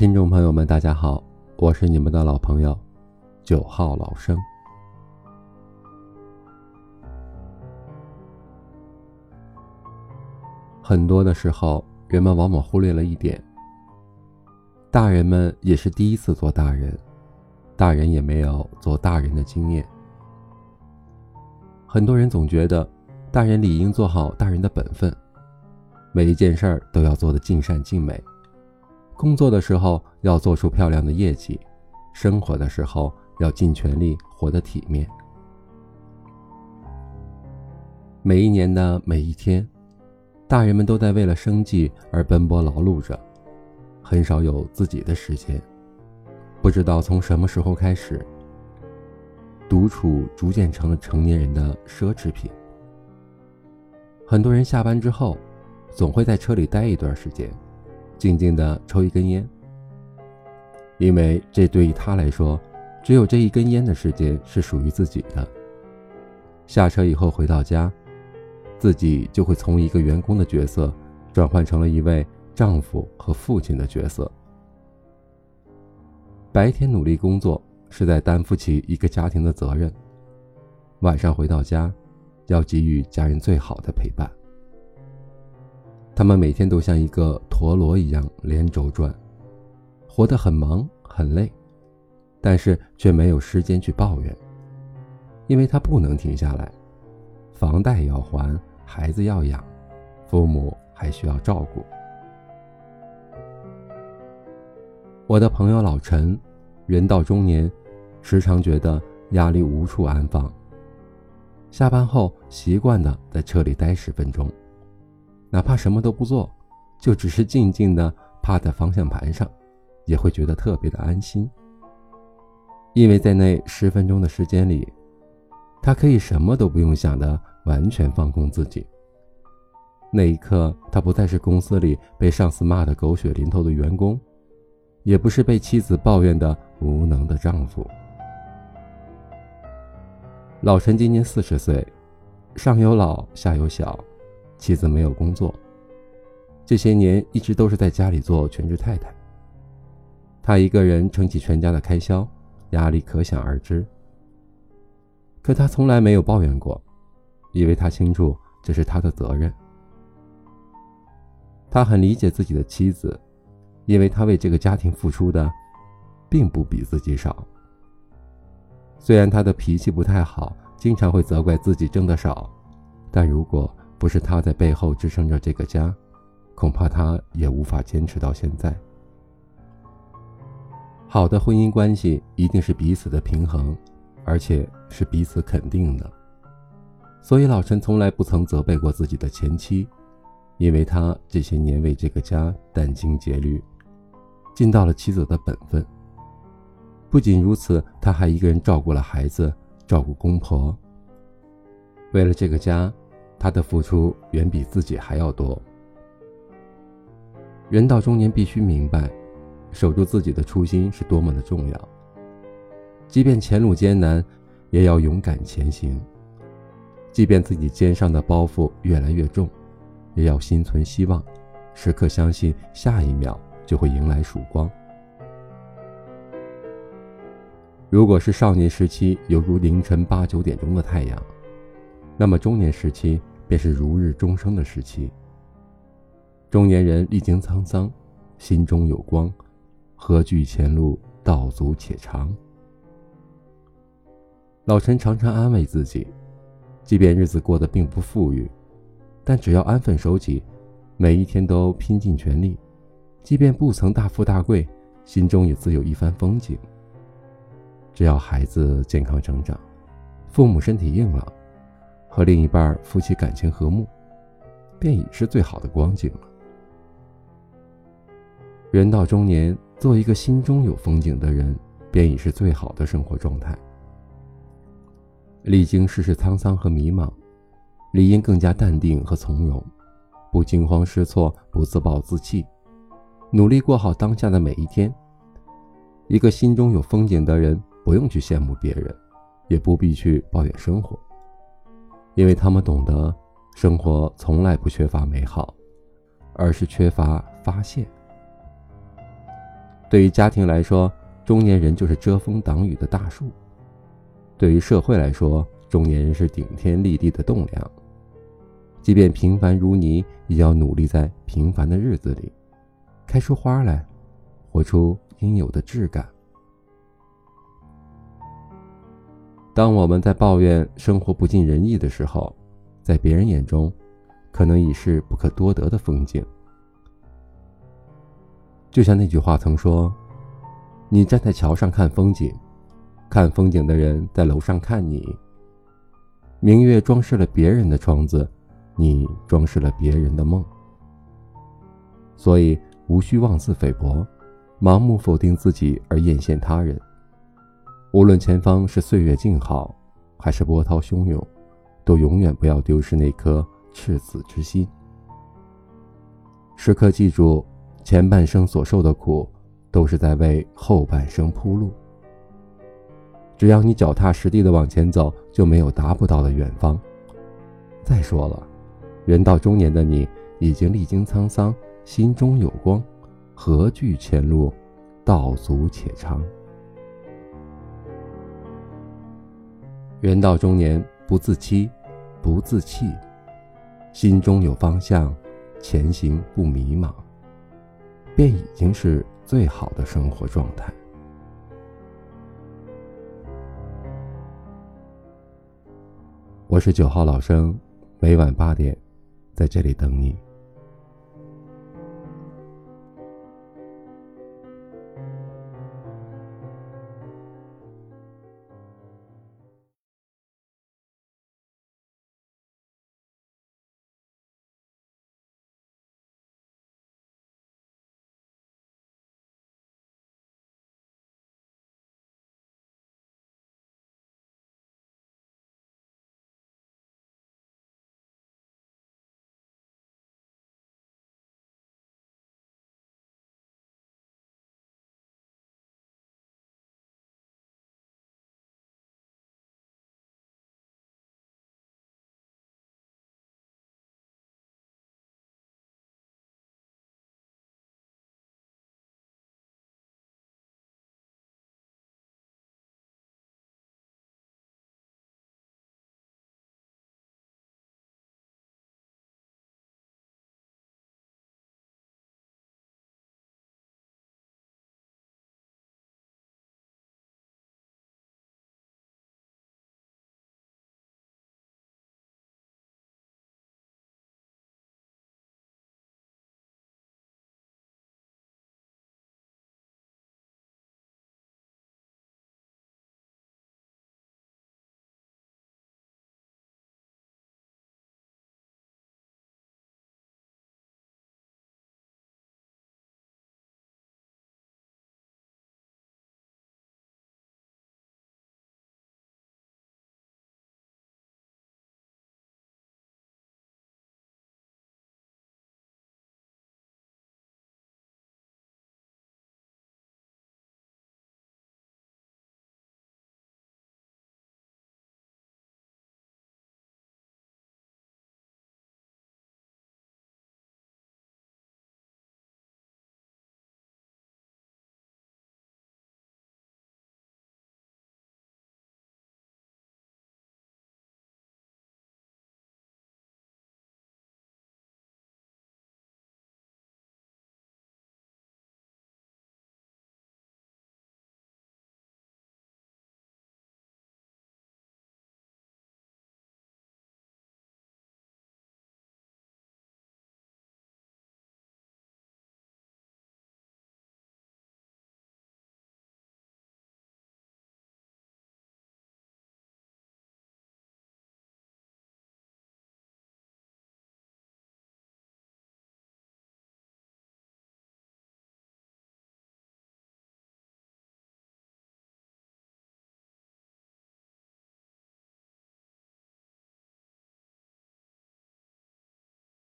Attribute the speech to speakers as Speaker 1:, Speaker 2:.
Speaker 1: 听众朋友们，大家好，我是你们的老朋友九号老生。很多的时候，人们往往忽略了一点：大人们也是第一次做大人，大人也没有做大人的经验。很多人总觉得，大人理应做好大人的本分，每一件事儿都要做得尽善尽美。工作的时候要做出漂亮的业绩，生活的时候要尽全力活得体面。每一年的每一天，大人们都在为了生计而奔波劳碌着，很少有自己的时间。不知道从什么时候开始，独处逐渐成了成年人的奢侈品。很多人下班之后，总会在车里待一段时间。静静的抽一根烟，因为这对于他来说，只有这一根烟的时间是属于自己的。下车以后回到家，自己就会从一个员工的角色转换成了一位丈夫和父亲的角色。白天努力工作是在担负起一个家庭的责任，晚上回到家，要给予家人最好的陪伴。他们每天都像一个陀螺一样连轴转，活得很忙很累，但是却没有时间去抱怨，因为他不能停下来，房贷要还，孩子要养，父母还需要照顾。我的朋友老陈，人到中年，时常觉得压力无处安放，下班后习惯的在车里待十分钟。哪怕什么都不做，就只是静静的趴在方向盘上，也会觉得特别的安心。因为在那十分钟的时间里，他可以什么都不用想的完全放空自己。那一刻，他不再是公司里被上司骂得狗血淋头的员工，也不是被妻子抱怨的无能的丈夫。老陈今年四十岁，上有老，下有小。妻子没有工作，这些年一直都是在家里做全职太太。他一个人撑起全家的开销，压力可想而知。可他从来没有抱怨过，因为他清楚这是他的责任。他很理解自己的妻子，因为他为这个家庭付出的，并不比自己少。虽然他的脾气不太好，经常会责怪自己挣得少，但如果……不是他在背后支撑着这个家，恐怕他也无法坚持到现在。好的婚姻关系一定是彼此的平衡，而且是彼此肯定的。所以老陈从来不曾责备过自己的前妻，因为他这些年为这个家殚精竭虑，尽到了妻子的本分。不仅如此，他还一个人照顾了孩子，照顾公婆。为了这个家。他的付出远比自己还要多。人到中年，必须明白，守住自己的初心是多么的重要。即便前路艰难，也要勇敢前行；即便自己肩上的包袱越来越重，也要心存希望，时刻相信下一秒就会迎来曙光。如果是少年时期，犹如凌晨八九点钟的太阳，那么中年时期。便是如日中升的时期。中年人历经沧桑，心中有光，何惧前路道阻且长？老陈常常安慰自己，即便日子过得并不富裕，但只要安分守己，每一天都拼尽全力，即便不曾大富大贵，心中也自有一番风景。只要孩子健康成长，父母身体硬朗。和另一半夫妻感情和睦，便已是最好的光景了。人到中年，做一个心中有风景的人，便已是最好的生活状态。历经世事沧桑和迷茫，理应更加淡定和从容，不惊慌失措，不自暴自弃，努力过好当下的每一天。一个心中有风景的人，不用去羡慕别人，也不必去抱怨生活。因为他们懂得，生活从来不缺乏美好，而是缺乏发现。对于家庭来说，中年人就是遮风挡雨的大树；对于社会来说，中年人是顶天立地的栋梁。即便平凡如泥，也要努力在平凡的日子里开出花来，活出应有的质感。当我们在抱怨生活不尽人意的时候，在别人眼中，可能已是不可多得的风景。就像那句话曾说：“你站在桥上看风景，看风景的人在楼上看你。明月装饰了别人的窗子，你装饰了别人的梦。所以无需妄自菲薄，盲目否定自己而艳羡他人。”无论前方是岁月静好，还是波涛汹涌，都永远不要丢失那颗赤子之心。时刻记住，前半生所受的苦，都是在为后半生铺路。只要你脚踏实地的往前走，就没有达不到的远方。再说了，人到中年的你，已经历经沧桑，心中有光，何惧前路道阻且长？人到中年，不自欺，不自弃，心中有方向，前行不迷茫，便已经是最好的生活状态。我是九号老生，每晚八点，在这里等你。